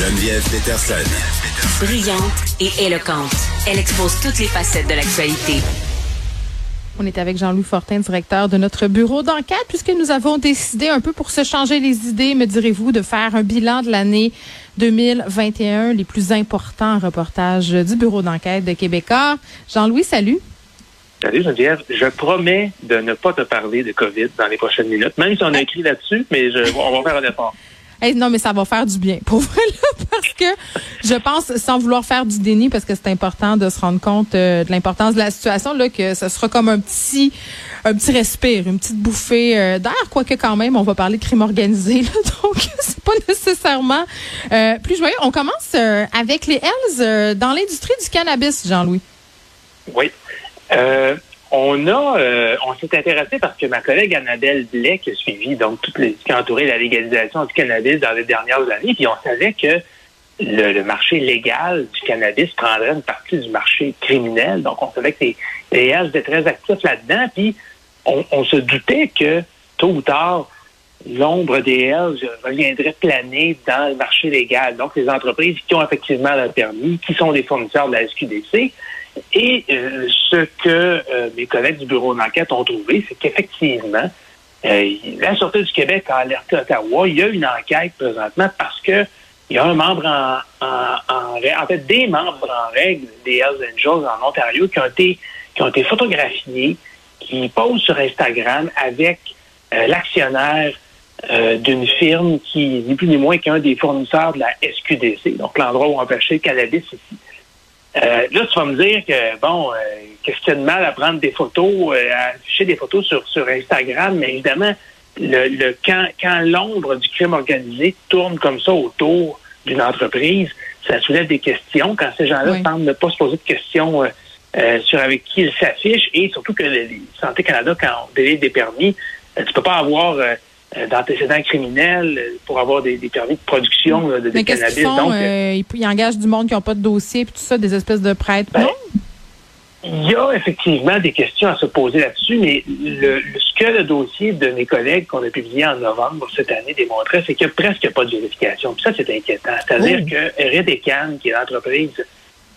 Geneviève Peterson. Brillante et éloquente, elle expose toutes les facettes de l'actualité. On est avec Jean-Louis Fortin, directeur de notre bureau d'enquête, puisque nous avons décidé un peu pour se changer les idées, me direz-vous, de faire un bilan de l'année 2021, les plus importants reportages du bureau d'enquête de Québécois. Jean-Louis, salut. Salut Geneviève, je promets de ne pas te parler de COVID dans les prochaines minutes, même si on a écrit là-dessus, mais je, on va faire un effort. Non, mais ça va faire du bien. Pour vrai, là, parce que je pense, sans vouloir faire du déni, parce que c'est important de se rendre compte euh, de l'importance de la situation, là, que ce sera comme un petit, un petit respire, une petite bouffée euh, d'air, quoique quand même, on va parler de crime organisé, là, donc c'est pas nécessairement euh, plus joyeux. On commence avec les Hells dans l'industrie du cannabis, Jean-Louis. Oui. On a, euh, on s'est intéressé parce que ma collègue Annabelle Blais, qui a suivi donc toutes les qui a entouré la légalisation du cannabis dans les dernières années, puis on savait que le, marché légal du cannabis prendrait une partie du marché criminel. Donc on savait que les, les étaient très actifs là-dedans, puis on, se doutait que tôt ou tard l'ombre des Hells reviendrait planer dans le marché légal. Donc les entreprises qui ont effectivement le permis, qui sont des fournisseurs de la SQDC et euh, ce que euh, mes collègues du bureau d'enquête ont trouvé, c'est qu'effectivement, euh, la Sûreté du Québec a alerté Ottawa. Il y a une enquête présentement parce que il y a un membre en, en, en, fait des membres en règle des Hells Angels en Ontario qui ont été qui ont été photographiés, qui posent sur Instagram avec l'actionnaire d'une firme qui ni plus ni moins qu'un des fournisseurs de la SQDC, donc l'endroit où on acheter le cannabis ici. Euh, là, tu vas me dire que, bon, euh, qu'est-ce qu'il y a de mal à prendre des photos, euh, à afficher des photos sur, sur Instagram, mais évidemment, le, le quand, quand l'ombre du crime organisé tourne comme ça autour d'une entreprise, ça soulève des questions. Quand ces gens-là oui. tentent de ne pas se poser de questions euh, sur avec qui ils s'affichent, et surtout que les Santé Canada, quand on délivre des permis, tu peux pas avoir euh, d'antécédents criminels euh, pour avoir des, permis de production de, de Mais cannabis. Font, Donc, euh, ils, engagent du monde qui n'ont pas de dossier puis tout ça, des espèces de prêtres? Ben, il y a effectivement des questions à se poser là-dessus, mais le, ce que le dossier de mes collègues qu'on a publié en novembre cette année démontrait, c'est qu'il n'y a presque pas de vérification. Puis ça, c'est inquiétant. C'est-à-dire que Redecan, qui est l'entreprise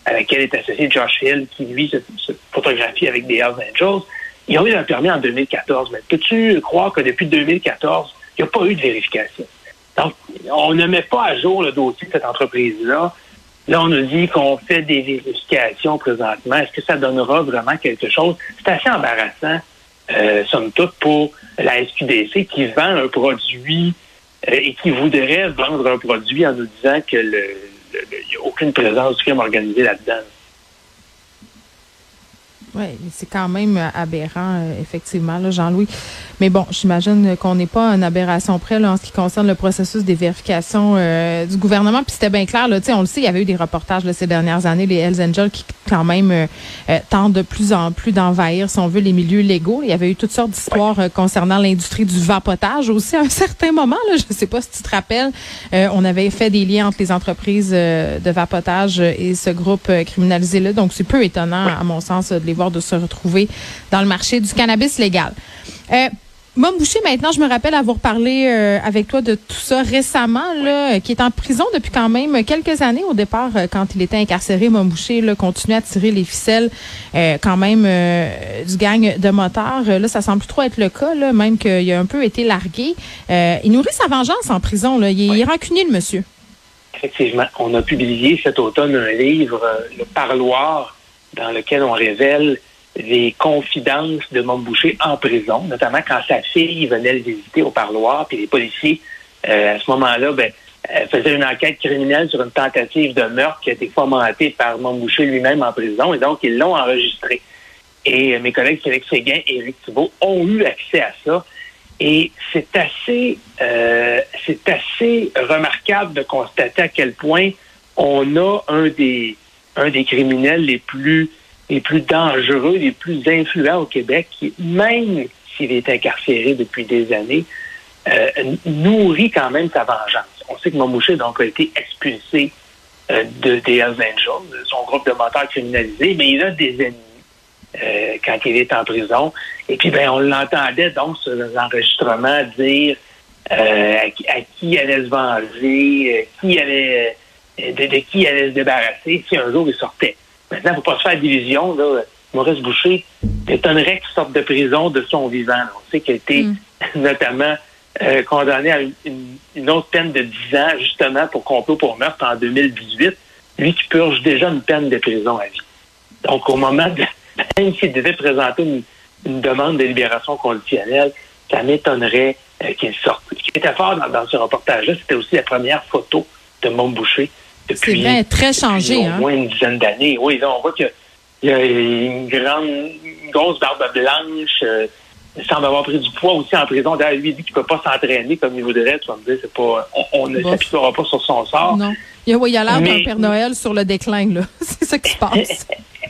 à laquelle est associé Josh Hill, qui lui se, se photographie avec des Hells Angels, ils ont eu un permis en 2014. Mais peux-tu croire que depuis 2014, il n'y a pas eu de vérification? Donc, on ne met pas à jour le dossier de cette entreprise-là. Là, on nous dit qu'on fait des vérifications présentement. Est-ce que ça donnera vraiment quelque chose? C'est assez embarrassant, euh, somme toute, pour la SQDC qui vend un produit euh, et qui voudrait vendre un produit en nous disant que le, n'y a aucune présence du crime organisé là-dedans. Oui, c'est quand même aberrant, euh, effectivement, Jean-Louis. Mais bon, j'imagine qu'on n'est pas une aberration près là, en ce qui concerne le processus des vérifications euh, du gouvernement. Puis c'était bien clair, là, on le sait, il y avait eu des reportages là, ces dernières années, les Hells Angels qui quand même euh, tentent de plus en plus d'envahir, si on veut, les milieux légaux. Il y avait eu toutes sortes d'histoires concernant l'industrie du vapotage aussi à un certain moment. Là, je ne sais pas si tu te rappelles, on avait fait des liens entre les entreprises de vapotage et ce groupe criminalisé-là. Donc c'est peu étonnant, à mon sens, de les voir de se retrouver dans le marché du cannabis légal. Euh, Mom Boucher, maintenant, je me rappelle avoir parlé euh, avec toi de tout ça récemment, là, qui est en prison depuis quand même quelques années. Au départ, euh, quand il était incarcéré, Mom Boucher là, continuait à tirer les ficelles euh, quand même du gang de motards. Là, ça semble plus trop être le cas, là, même qu'il a un peu été largué. il nourrit sa vengeance en prison. Là. Il, est rancunier, le monsieur. Effectivement. On a publié cet automne un livre, Le Parloir, dans lequel on révèle les confidences de Montboucher en prison, notamment quand sa fille venait le visiter au parloir, puis les policiers, euh, à ce moment-là, ben, euh, faisaient une enquête criminelle sur une tentative de meurtre qui a été fomentée par Montboucher lui-même en prison, et donc ils l'ont enregistré. Et mes collègues Félix Séguin et Éric Thibault ont eu accès à ça. Et c'est assez, euh, c'est assez remarquable de constater à quel point on a un des, un des criminels les plus les plus dangereux, les plus influents au Québec, qui, même s'il est incarcéré depuis des années, euh, nourrit quand même sa vengeance. On sait que Mamouché donc, a été expulsé euh, de, des Hells Angels, son groupe de moteurs criminalisés, mais il a des ennemis euh, quand il est en prison. Et puis, ben, on l'entendait donc sur les enregistrements dire à, qui allait se venger, qui allait de, qui il allait se débarrasser si un jour il sortait. Maintenant, il ne faut pas se faire d'illusions. Maurice Boucher étonnerait qu'il sorte de prison de son vivant. On sait qu'il a été mm. notamment euh, condamné à une, autre peine de 10 ans, justement, pour complot pour meurtre en 2018. Lui qui purge déjà une peine de prison à vie. Donc, au moment de, même s'il devait présenter une, demande de libération conditionnelle, ça m'étonnerait euh, qu'il sorte. Ce qui était fort dans, ce reportage-là, c'était aussi la première photo de Mont Boucher depuis, bien, très changé, au hein? moins une dizaine d'années. Oui, là, on voit qu'il y a une grande, une grosse barbe blanche. Euh, il semble avoir pris du poids aussi en prison. D'ailleurs, lui, il dit qu'il ne peut pas s'entraîner comme il voudrait. Tu vas me dire, c'est pas, on, ne s'apitoiera pas sur son sort. Non. Il y a, l'air d'un Père Noël sur le déclin, là. c'est ça qui se passe.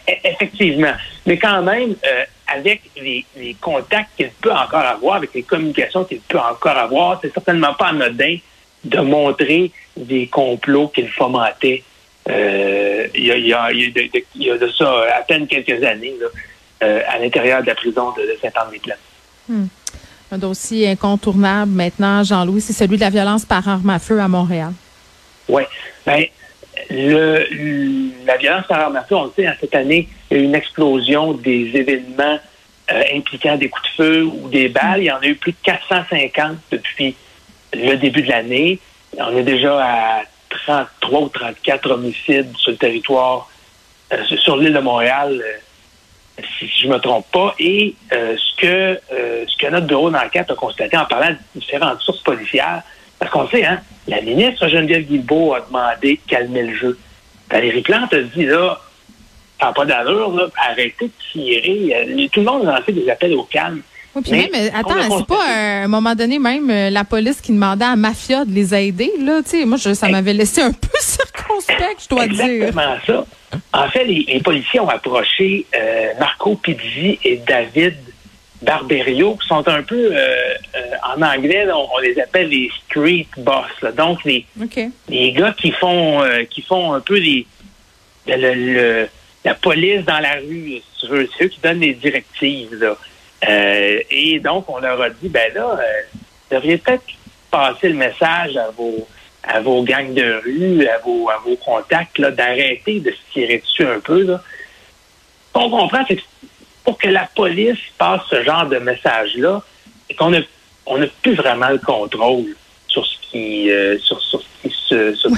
Effectivement. Mais quand même, euh, avec les, les contacts qu'il peut encore avoir, avec les communications qu'il peut encore avoir, c'est certainement pas anodin de montrer des complots qu'il fomentait euh, il, y a, il, y a, il, y a de, ça à peine quelques années là, euh, à l'intérieur de la prison de, de Saint-Anne-des-Plaines. Hmm. Un dossier incontournable maintenant, Jean-Louis, c'est celui de la violence par arme à feu à Montréal. Oui. Ben, le, la violence par arme à feu, on le sait, cette année, il y a eu une explosion des événements euh, impliquant des coups de feu ou des balles. Il y en a eu plus de 450 depuis le début de l'année. On est déjà à 33 ou 34 homicides sur le territoire, euh, sur l'île de Montréal, euh, si je ne me trompe pas. Et euh, ce que ce que notre bureau d'enquête a constaté en parlant de différentes sources policières, parce qu'on sait, hein, la ministre Geneviève Guilbeault a demandé de calmer le jeu. Valérie Plante a dit, là, pas d'allure, arrêtez de tirer. Tout le monde a lancé des appels au calme. Oui, puis même, attends, c'est pas à un moment donné même euh, la police qui demandait à Mafia de les aider, là, tu sais, moi, je, ça m'avait laissé un peu circonspect, je dois dire. Exactement ça. En fait, les, policiers ont approché euh, Marco Pizzi et David Barberio, qui sont un peu, euh, en anglais, on, les appelle les street boss, là. donc les, les gars qui font, qui font un peu les, le, la police dans la rue, c'est eux qui donnent les directives, là. Euh, et donc, on leur a dit, ben là, euh, vous devriez peut-être passer le message à vos à vos gangs de rue, à vos, à vos contacts, d'arrêter de se tirer dessus un peu. Là. Ce qu'on comprend, c'est que pour que la police passe ce genre de message-là, c'est qu'on a, on n'a plus vraiment le contrôle sur ce qui, euh, sur, sur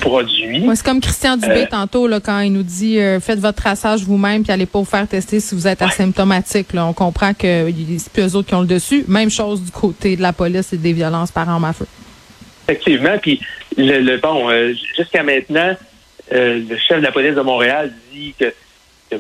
produit. c'est comme Christian Dubé euh, tantôt là, quand il nous dit euh, faites votre traçage vous-même puis allez pas vous faire tester si vous êtes asymptomatique. Là. On comprend que c'est plus eux autres qui ont le dessus. Même chose du côté de la police et des violences par arme à feu. Effectivement. Puis le, bon, euh, jusqu'à maintenant, le chef de la police de Montréal dit que,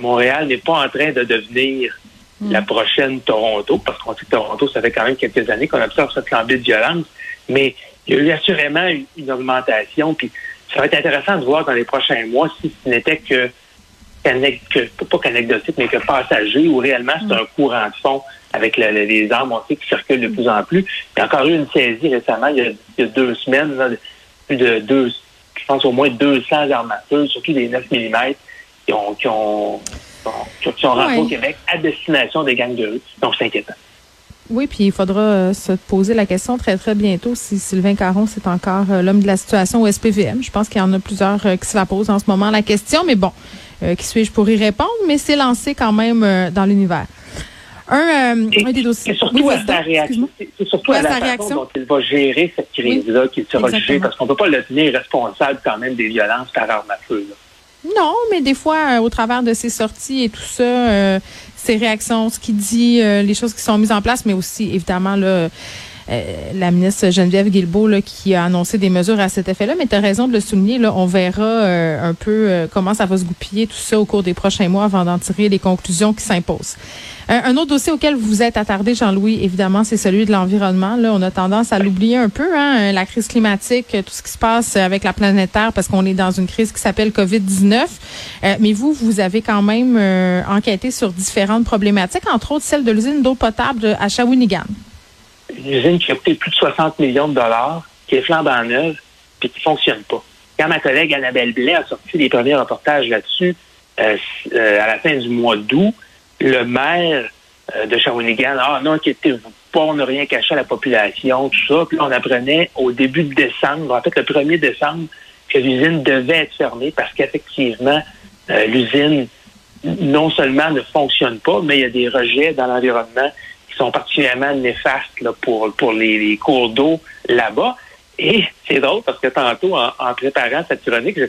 Montréal n'est pas en train de devenir hmm. la prochaine Toronto, parce qu'on sait que Toronto, ça fait quand même quelques années qu'on observe cette flambée de violence. Mais il y a eu assurément une, augmentation. Puis ça va être intéressant de voir dans les prochains mois si ce n'était que, que pas qu'anecdotique, mais que passager, ou réellement c'est un courant de fond avec les armes aussi qui circulent de plus en plus. Il y a encore eu une saisie récemment, il y a, deux semaines, plus de deux, je pense au moins 200 armatures, surtout des 9 mm, qui ont, qui ont, qui ont, rentré au Québec à destination des gangs de rue. Donc c'est inquiétant. Oui, puis il faudra euh, se poser la question très, très bientôt si Sylvain Caron, c'est encore euh, l'homme de la situation au SPVM. Je pense qu'il y en a plusieurs euh, qui se la posent en ce moment la question, mais bon, qui suis-je pour y répondre? Mais c'est lancé quand même dans l'univers. Un, des dossiers. C'est surtout, à, sa réaction, c'est surtout à, la façon dont il va gérer cette crise-là qu'il sera jugé, parce qu'on ne peut pas le tenir responsable quand même des violences par arme à feu. Non, mais des fois, au travers de ses sorties et tout ça, ses réactions, ce qu'il dit, euh, les choses qui sont mises en place, mais aussi, évidemment, là, la ministre Geneviève Guilbeault là, qui a annoncé des mesures à cet effet-là. Mais tu as raison de le souligner. Là, on verra euh, un peu comment ça va se goupiller tout ça au cours des prochains mois avant d'en tirer les conclusions qui s'imposent. Un, autre dossier auquel vous êtes attardé, Jean-Louis, évidemment, c'est celui de l'environnement. Là, on a tendance à l'oublier un peu, hein, la crise climatique, tout ce qui se passe avec la planète Terre, parce qu'on est dans une crise qui s'appelle COVID-19. Euh, mais vous, vous avez quand même euh, enquêté sur différentes problématiques, entre autres celle de l'usine d'eau potable à Shawinigan. Une usine qui a coûté plus de 60 millions de dollars, qui est flambant neuve, puis qui fonctionne pas. Quand ma collègue Annabelle Blais a sorti les premiers reportages là-dessus euh, à la fin du mois d'août, le maire euh, de Shawinigan, ah non, inquiétez-vous pas, on n'a rien caché à la population, tout ça. Puis on apprenait au début de décembre, en fait le 1er décembre, que l'usine devait être fermée parce qu'effectivement, l'usine non seulement ne fonctionne pas, mais il y a des rejets dans l'environnement sont particulièrement néfastes là, pour, pour les, cours d'eau là-bas. Et c'est drôle parce que tantôt, en, préparant cette chronique, je,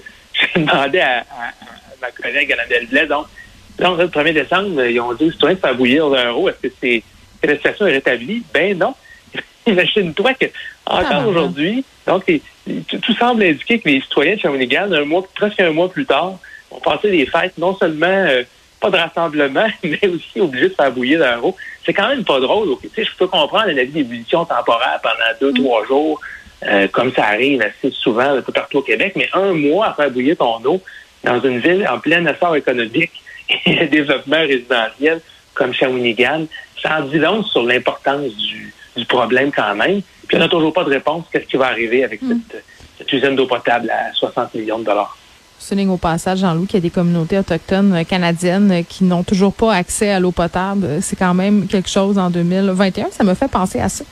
demandais à, ma collègue Annabelle Blais, donc, donc, le 1er décembre, ils ont dit aux citoyens de faire bouillir d'un euro. Est-ce que c'est que la situation est rétablie? Ben non. Imagine-toi que encore aujourd'hui, donc tout, semble indiquer que les citoyens de Shawinigan, un mois, presque un mois plus tard, ont passé des fêtes non seulement euh, pas de rassemblement, mais aussi obligés de faire bouillir d'un eau. C'est quand même pas drôle. Tu sais, je peux comprendre la vie d'ébullition temporaire pendant deux, mm. trois jours, euh, comme ça arrive assez souvent un peu partout au Québec, mais un mois à faire bouillir ton eau dans une ville en plein essor économique et développement résidentiel comme Shawinigan, ça en dit long sur l'importance du, problème quand même. Puis on n'a toujours pas de réponse. Qu'est-ce qui va arriver avec mm. cette, cette usine d'eau potable à 60 millions de dollars? Souligne au passage, Jean-Louis, qu'il y a des communautés autochtones euh, canadiennes euh, qui n'ont toujours pas accès à l'eau potable. Euh, c'est quand même quelque chose en 2021. Ça me fait penser à ça.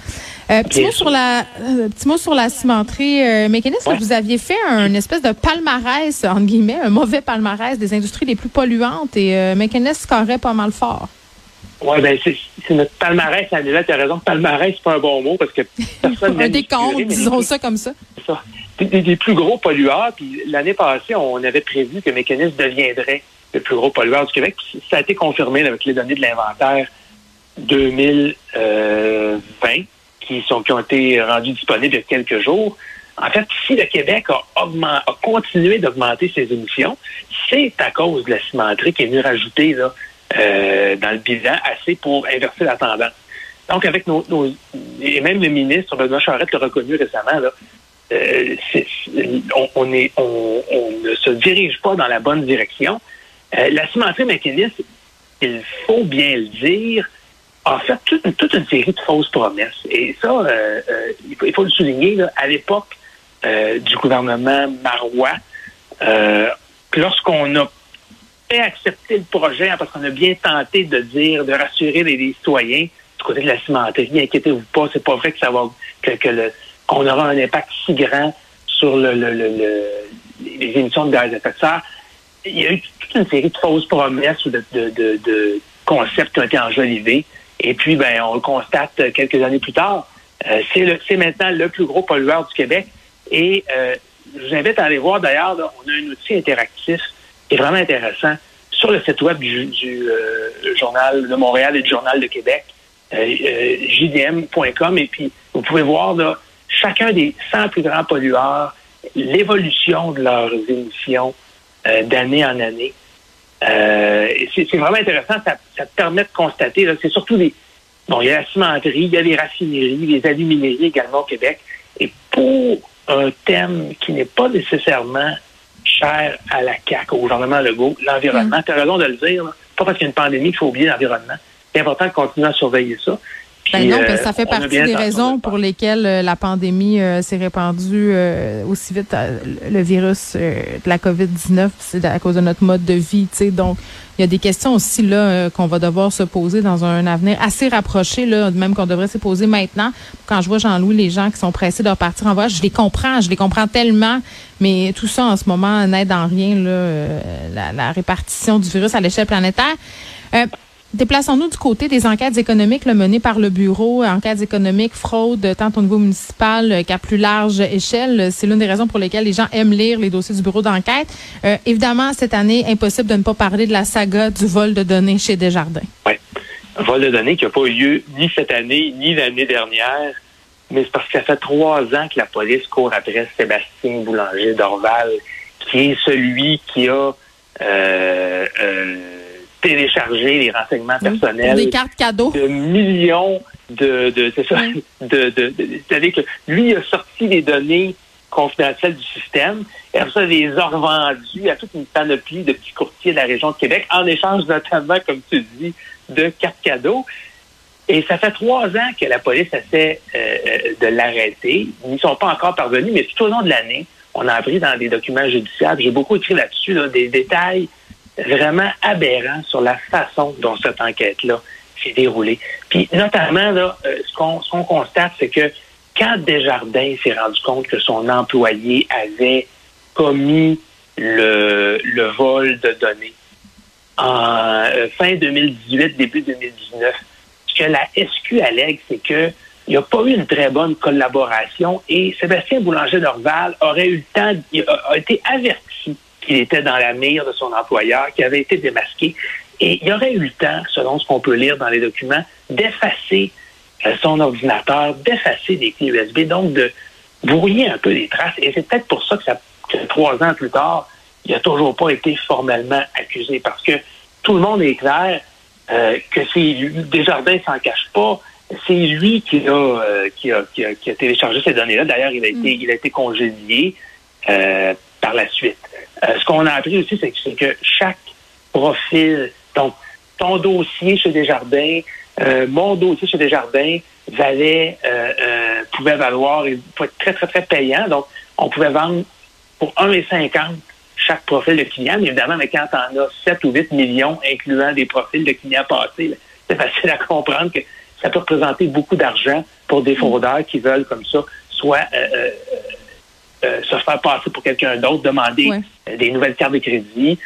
petit, mot sur la, petit mot sur la cimenterie mécaniste. Vous aviez fait un espèce de palmarès, entre guillemets, un mauvais palmarès des industries les plus polluantes et euh, mécaniste scorait pas mal fort. Oui, ben c'est notre palmarès, Là, tu as raison. Palmarès, c'est pas un bon mot parce que personne Un décompte, disons ça comme ça. Ça des, plus gros pollueurs. Puis l'année passée, on avait prévu que Mécanisme deviendrait le plus gros pollueur du Québec. ça a été confirmé avec les données de l'inventaire 2020 qui, sont, qui ont été rendues disponibles il y a quelques jours. En fait, si le Québec a, augment, a continué d'augmenter ses émissions, c'est à cause de la cimenterie qui est venue rajouter là, euh, dans le bilan assez pour inverser la tendance. Donc, avec nos, nos et même le ministre Benoît Charette l'a reconnu récemment, là, euh, on, on, ne se dirige pas dans la bonne direction. Euh, la cimenterie mécaniste, il faut bien le dire, a fait toute, une série de fausses promesses. Et ça, euh, il, faut, le souligner, à l'époque du gouvernement Marois, lorsqu'on a fait accepter le projet, parce qu'on a bien tenté de dire, de rassurer les, citoyens du côté de la cimenterie, inquiétez-vous pas, c'est pas vrai que ça va que le qu'on aura un impact si grand sur le, les émissions de gaz à effet de serre. Il y a eu toute une série de fausses promesses ou de, concepts qui ont été enjolivés. Et puis, ben, on le constate quelques années plus tard. Euh, c'est maintenant le plus gros pollueur du Québec. Et euh, je vous invite à aller voir d'ailleurs, on a un outil interactif qui est vraiment intéressant sur le site web du, euh, journal de Montréal et du journal de Québec, jdm.com. Et puis, vous pouvez voir là, chacun des 100 plus grands pollueurs, l'évolution de leurs émissions euh, d'année en année. Euh, c'est vraiment intéressant. Ça, ça, permet de constater. C'est surtout des. Bon, il y a la cimenterie, il y a les raffineries, les alumineries également au Québec. Et pour un thème qui n'est pas nécessairement cher à la CAQ, au gouvernement Legault, l'environnement, mm. tu as raison de le dire. Pas parce qu'il y a une pandémie qu'il faut oublier l'environnement. C'est important de continuer à surveiller ça. Ben non, que ça fait euh, partie des raisons pour lesquelles euh, la pandémie euh, s'est répandue aussi vite. le virus de la COVID-19, c'est à cause de notre mode de vie. sais. Donc, il y a des questions aussi là qu'on va devoir se poser dans un avenir assez rapproché, là, même qu'on devrait se poser maintenant. Quand je vois Jean-Louis, les gens qui sont pressés de repartir en voyage, je les comprends, je les comprends tellement, mais tout ça en ce moment n'aide en rien là, la, la, répartition du virus à l'échelle planétaire. Déplaçons-nous du côté des enquêtes économiques menées par le Bureau, enquêtes économiques, fraude, tant au niveau municipal qu'à plus large échelle. C'est l'une des raisons pour lesquelles les gens aiment lire les dossiers du Bureau d'enquête. Euh, évidemment, cette année, impossible de ne pas parler de la saga du vol de données chez Desjardins. Oui, vol de données qui n'a pas eu lieu ni cette année, ni l'année dernière. Mais c'est parce que ça fait trois ans que la police court après Sébastien Boulanger d'Orval, qui est celui qui a... Euh, euh, télécharger les renseignements personnels. Des cartes cadeaux. De millions de, de c'est ça, de, de, c'est-à-dire que lui a sorti les données confidentielles du système et après ça les a revendues à toute une panoplie de petits courtiers de la région de Québec en échange notamment, comme tu dis, de cartes cadeaux. Et ça fait trois ans que la police essaie euh, de l'arrêter. Ils n'y sont pas encore parvenus, mais tout au long de l'année, on a appris dans des documents judiciaires, j'ai beaucoup écrit là-dessus, des détails vraiment aberrant sur la façon dont cette enquête-là s'est déroulée. Puis notamment, là, euh, ce qu'on constate, c'est que quand Desjardins s'est rendu compte que son employé avait commis le, vol de données en euh, fin 2018, début 2019. Ce que la SQ allègue, c'est que il n'y a pas eu une très bonne collaboration et Sébastien Boulanger-Dorval aurait eu le temps, a, été averti qu'il était dans la mire de son employeur, qu'il avait été démasqué. Et il aurait eu le temps, selon ce qu'on peut lire dans les documents, d'effacer euh, son ordinateur, d'effacer des clés USB, donc de brouiller un peu les traces. Et c'est peut-être pour ça que, ça, que trois ans plus tard, il n'a toujours pas été formellement accusé, parce que tout le monde est clair euh, que c'est Desjardins s'en cache pas. C'est lui qui a, euh, qui a, qui, a, qui, a, téléchargé ces données-là. D'ailleurs, il a été, mm. il a été congédié euh, par la suite. Euh, ce qu'on a appris aussi, c'est que, que, chaque profil, donc ton dossier chez Desjardins, euh, mon dossier chez Desjardins valait, pouvait valoir et pouvait être très, très, très payant. Donc, on pouvait vendre pour 1,50 chaque profil de client. Mais évidemment, mais quand on a 7 ou 8 millions, incluant des profils de clients passés, c'est facile à comprendre que ça peut représenter beaucoup d'argent pour des fraudeurs qui veulent comme ça soit euh, euh, euh, se faire passer pour quelqu'un d'autre, demander des nouvelles cartes de crédit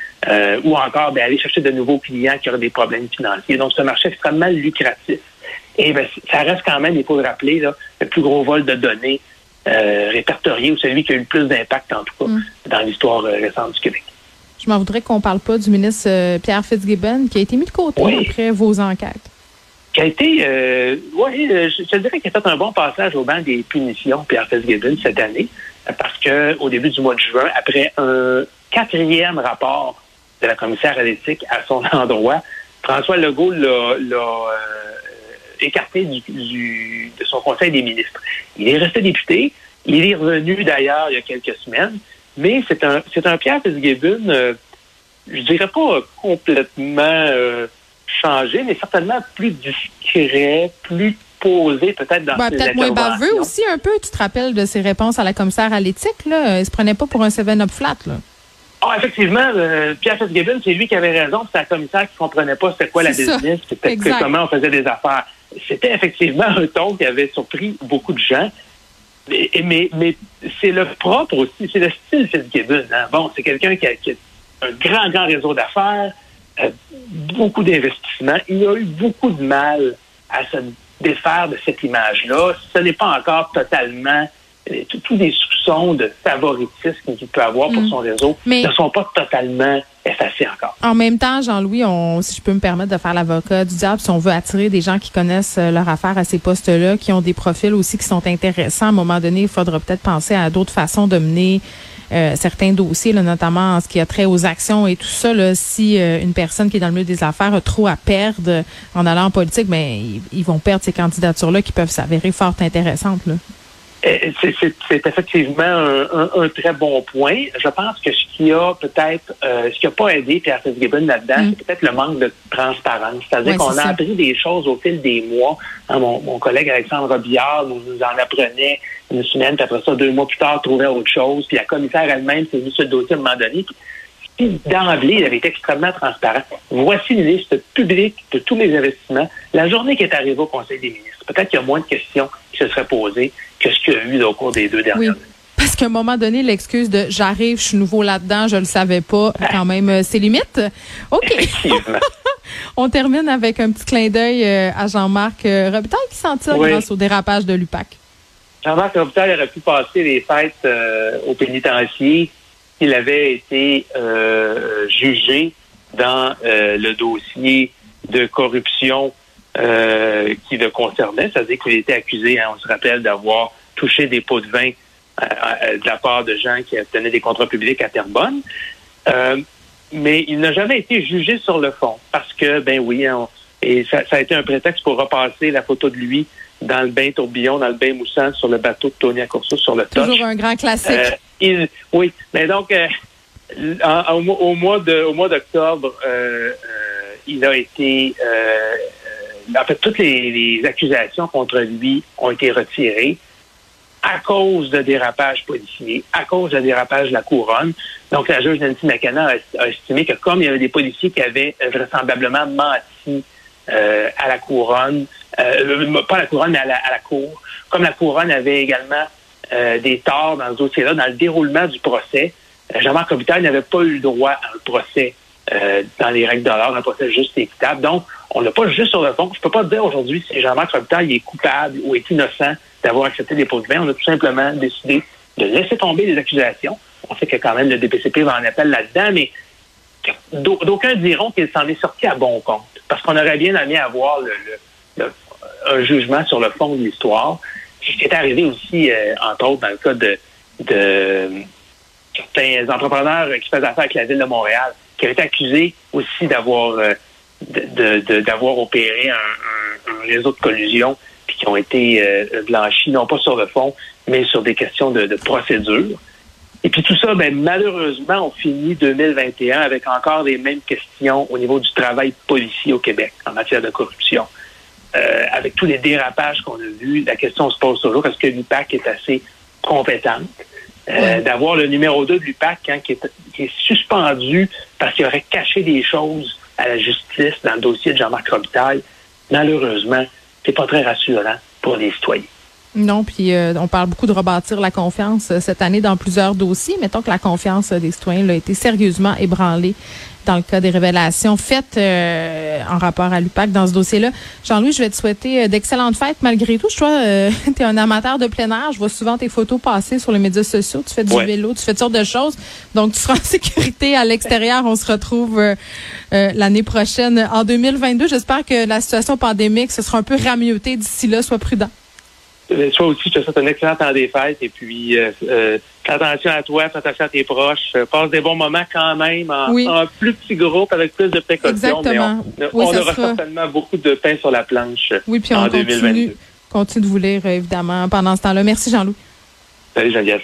ou encore ben, aller chercher de nouveaux clients qui auraient des problèmes financiers. Donc, c'est un marché extrêmement lucratif. Et ben, ça reste quand même, il faut le rappeler, là, le plus gros vol de données répertorié ou celui qui a eu le plus d'impact, en tout cas, mm. dans l'histoire récente du Québec. Je m'en voudrais qu'on parle pas du ministre Pierre Fitzgibbon qui a été mis de côté après vos enquêtes qui a été, euh, oui, euh, je, dirais qu'il a fait un bon passage au banc des punitions, Pierre Fitzgibbon, cette année, parce que au début du mois de juin, après un quatrième rapport de la commissaire à l'éthique à son endroit, François Legault l'a euh, écarté du, de son conseil des ministres. Il est resté député. Il est revenu d'ailleurs il y a quelques semaines, mais c'est un, c'est un Pierre Fitzgibbon, euh, je dirais pas complètement changé, mais certainement plus discret, plus posé peut-être dans ben, Peut-être moins baveux aussi un peu. Tu te rappelles de ses réponses à la commissaire à l'éthique, là? Il se prenait pas pour un 7-up flat, là. Ah, effectivement, euh, Pierre Fitzgibbon, c'est lui qui avait raison. C'était la commissaire qui comprenait pas c'était quoi la business, c'était comment on faisait des affaires. C'était effectivement un ton qui avait surpris beaucoup de gens. Mais, mais, mais c'est le propre aussi, c'est le style Fitzgibbon. Hein? Bon, c'est quelqu'un qui qui a un grand, grand réseau d'affaires, euh, beaucoup d'investissements. Il a eu beaucoup de mal à se défaire de cette image-là. Ce n'est pas encore totalement tous les soupçons de favoritisme qu'il peut avoir pour mm. son réseau ne sont pas totalement effacés encore. En même temps, Jean-Louis, si je peux me permettre de faire l'avocat du diable, si on veut attirer des gens qui connaissent euh, leur affaire à ces postes-là, qui ont des profils aussi qui sont intéressants, à un moment donné, il faudra peut-être penser à d'autres façons de mener euh, certains dossiers, là, notamment en ce qui a trait aux actions et tout ça. Là, si euh, une personne qui est dans le milieu des affaires a trop à perdre en allant en politique, ben, ils, vont perdre ces candidatures-là qui peuvent s'avérer fort intéressantes. Là. Euh, c'est effectivement un, très bon point. Je pense que ce qui a peut-être, ce qui n'a pas aidé Pierre Fitzgibbon là-dedans, mm. c'est peut-être le manque de transparence. C'est-à-dire qu'on a appris des choses au fil des mois. Hein, mon, mon, collègue Alexandre Robillard nous, nous en apprenait une semaine, puis après ça, deux mois plus tard, trouvait autre chose. Puis la commissaire elle-même s'est vue sur le dossier à un moment donné. Puis d'emblée, il avait été extrêmement transparent. Voici une liste publique de tous mes investissements. La journée qui est arrivée au Conseil des ministres, peut-être qu'il y a moins de questions qui se seraient posées que ce qu'il y a eu au cours des deux dernières années. Parce qu'à un moment donné, l'excuse de j'arrive, je suis nouveau là-dedans, je le savais pas, quand même, euh, c'est limite. OK. On termine avec un petit clin d'œil euh, à Jean-Marc euh, Robitaille qui s'en tire grâce au dérapage de l'UPAC. Jean-Marc Robitaille aurait pu passer les fêtes euh, au pénitencier s'il avait été euh, jugé dans euh, le dossier de corruption qui le concernait, c'est-à-dire qu'il était accusé, hein, on se rappelle, d'avoir touché des pots de vin de la part de gens qui obtenaient des contrats publics à Terrebonne. mais il n'a jamais été jugé sur le fond parce que, ben oui, hein, et ça, ça, a été un prétexte pour repasser la photo de lui dans le bain tourbillon, dans le bain moussant sur le bateau de Tony Accorso sur le Toujours un grand classique. Euh, oui, mais donc euh, au, mois de au mois d'octobre, euh, il a été en fait toutes les, accusations contre lui ont été retirées à cause de dérapage policiers, à cause de dérapage de la couronne. Donc la juge Nancy McKenna a, estimé que comme il y avait des policiers qui avaient vraisemblablement menti à la couronne, euh, pas la couronne, mais à la, cour. Comme la couronne avait également euh, des torts dans ce dossier-là, dans le déroulement du procès, Jean-Marc Robitaille n'avait pas eu le droit à un procès dans les règles de l'art, un procès juste et équitable. Donc, on n'a pas juste sur le fond. Je peux pas dire aujourd'hui si Jean-Marc Robitaille est coupable ou est innocent d'avoir accepté des pots de vin. On a tout simplement décidé de laisser tomber les accusations. On sait que quand même le DPCP va en appel là-dedans, mais d'aucuns diront qu'il s'en est sorti à bon compte. Parce qu'on aurait bien aimé avoir un jugement sur le fond de l'histoire. C'est arrivé aussi, euh, entre autres, dans le cas de, de certains entrepreneurs qui faisaient affaire avec la ville de Montréal, qui avaient été accusés aussi d'avoir euh, opéré un, réseau de collusion, puis qui ont été euh, blanchis, non pas sur le fond, mais sur des questions de, de procédure. Et puis tout ça, ben, malheureusement, on finit 2021 avec encore les mêmes questions au niveau du travail policier au Québec en matière de corruption. Euh, avec tous les dérapages qu'on a vus, la question se pose toujours, est-ce que l'UPAC est assez compétente? Euh, d'avoir le numéro 2 de l'UPAC hein, qui, est, qui, est, suspendu parce qu'il aurait caché des choses à la justice dans le dossier de Jean-Marc Robitaille, malheureusement, c'est pas très rassurant pour les citoyens. Non, puis euh, on parle beaucoup de rebâtir la confiance euh, cette année dans plusieurs dossiers. Mettons que la confiance des citoyens a été sérieusement ébranlée dans le cas des révélations faites euh, en rapport à l'UPAC dans ce dossier-là. Jean-Louis, je vais te souhaiter d'excellentes fêtes malgré tout. Je vois, tu es un amateur de plein air. Je vois souvent tes photos passer sur les médias sociaux. Tu fais du vélo, tu fais toutes sortes de choses. Donc, tu seras en sécurité à l'extérieur. On se retrouve l'année prochaine, en 2022. J'espère que la situation pandémique se sera un peu ramiotée d'ici là. Sois prudent. Euh, toi aussi, je te souhaite un excellent temps des fêtes et puis euh, euh, fais attention à toi, fais attention à tes proches, passe des bons moments quand même en, plus petit groupe avec plus de précautions. Exactement. on, aura certainement beaucoup de pain sur la planche oui, puis on en continue, 2022. Continue de vous lire, évidemment, pendant ce temps-là. Merci, Jean-Louis. Salut, Geneviève.